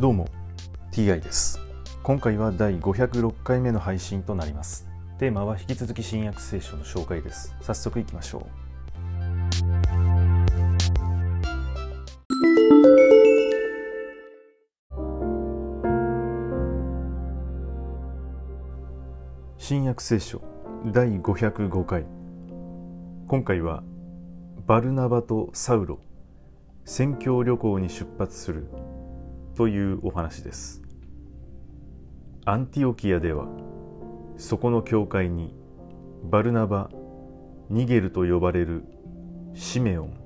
どうも TI です。今回は第506回目の配信となります。テーマは引き続き新約聖書の紹介です。早速いきましょう。新約聖書第505回。今回はバルナバとサウロ。宣教旅行に出発するというお話です。アンティオキアではそこの教会にバルナバニゲルと呼ばれるシメオン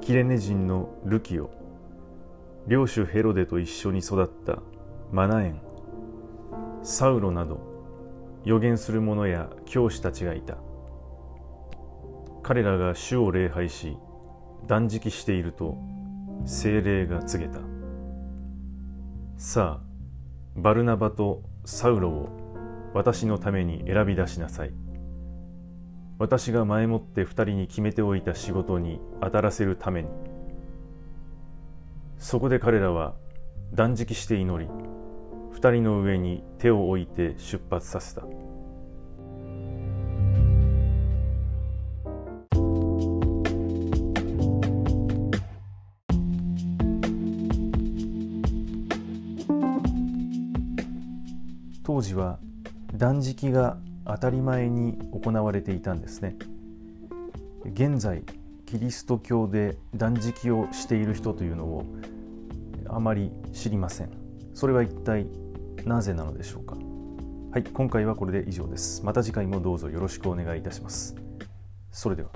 キレネ人のルキオ領主ヘロデと一緒に育ったマナエンサウロなど予言する者や教師たちがいた。彼らが主を礼拝し断食していると精霊が告げた。さあバルナバとサウロを私のために選び出しなさい私が前もって二人に決めておいた仕事に当たらせるためにそこで彼らは断食して祈り二人の上に手を置いて出発させた。当時は断食が当たり前に行われていたんですね。現在キリスト教で断食をしている人というのをあまり知りません。それは一体なぜなのでしょうか。はい今回はこれで以上です。また次回もどうぞよろしくお願いいたします。それでは。